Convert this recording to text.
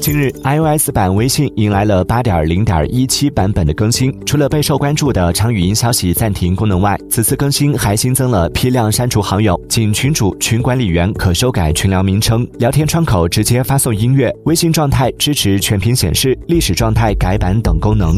近日，iOS 版微信迎来了八点零点一七版本的更新。除了备受关注的长语音消息暂停功能外，此次更新还新增了批量删除好友、仅群主、群管理员可修改群聊名称、聊天窗口直接发送音乐、微信状态支持全屏显示、历史状态改版等功能。